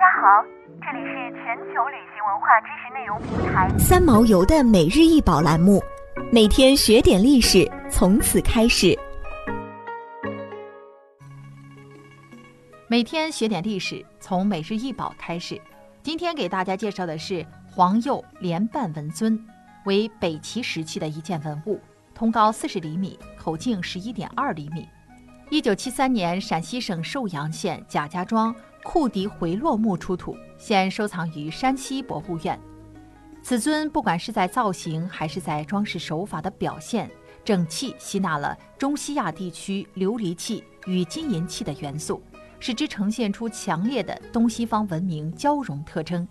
家好，这里是全球旅行文化知识内容平台三毛游的每日一宝栏目，每天学点历史，从此开始。每天学点历史，从每日一宝开始。今天给大家介绍的是黄釉莲瓣纹尊，为北齐时期的一件文物，通高四十厘米，口径十一点二厘米。一九七三年，陕西省寿阳县贾家庄库迪回落墓出土，现收藏于山西博物院。此尊不管是在造型还是在装饰手法的表现，整器吸纳了中西亚地区琉璃器与金银器的元素，使之呈现出强烈的东西方文明交融特征。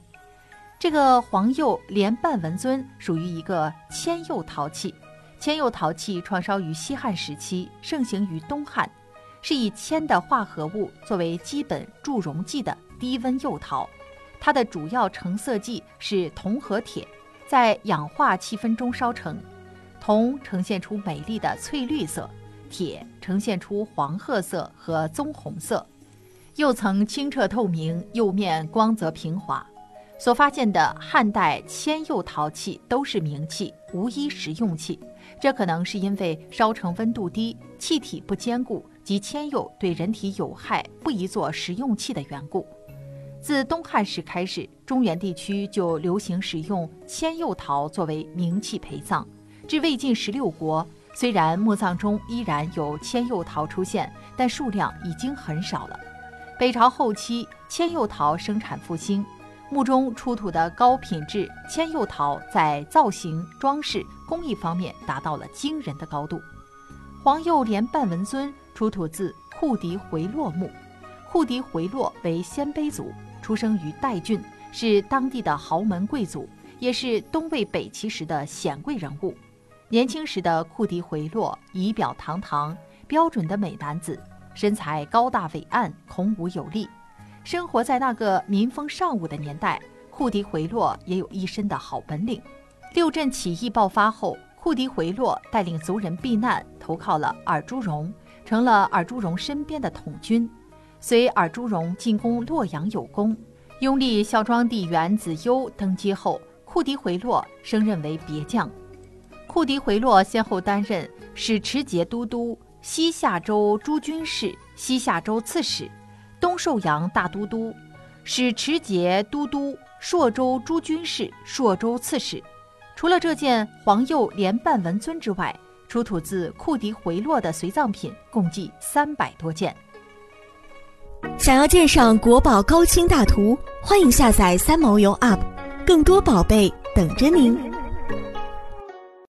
这个黄釉莲瓣纹尊属于一个铅釉陶器，铅釉陶器创烧于西汉时期，盛行于东汉。是以铅的化合物作为基本助溶剂的低温釉陶，它的主要成色剂是铜和铁，在氧化气氛中烧成。铜呈现出美丽的翠绿色，铁呈现出黄褐色和棕红色。釉层清澈透明，釉面光泽平滑。所发现的汉代铅釉陶器都是名器，无一实用器。这可能是因为烧成温度低，气体不坚固。及铅釉对人体有害，不宜做食用器的缘故。自东汉时开始，中原地区就流行使用铅釉陶作为冥器陪葬。至魏晋十六国，虽然墓葬中依然有铅釉陶出现，但数量已经很少了。北朝后期，铅釉陶生产复兴，墓中出土的高品质铅釉陶在造型、装饰、工艺方面达到了惊人的高度。黄釉莲瓣纹尊。出土自库迪回洛墓。库迪回洛为鲜卑族，出生于代郡，是当地的豪门贵族，也是东魏北齐时的显贵人物。年轻时的库迪回洛仪表堂堂，标准的美男子，身材高大伟岸，孔武有力。生活在那个民风尚武的年代，库迪回洛也有一身的好本领。六镇起义爆发后，库迪回洛带领族人避难，投靠了尔朱荣。成了尔朱荣身边的统军，随尔朱荣进攻洛阳有功。拥立孝庄帝元子攸登基后，库迪回洛升任为别将。库迪回洛先后担任使持节都督、西夏州诸军事、西夏州刺史、东寿阳大都督、使持节都督、朔州诸军事、朔州刺史。除了这件黄釉莲瓣纹尊之外，出土自库迪回落的随葬品共计三百多件。想要鉴赏国宝高清大图，欢迎下载三毛游 App，更多宝贝等着您。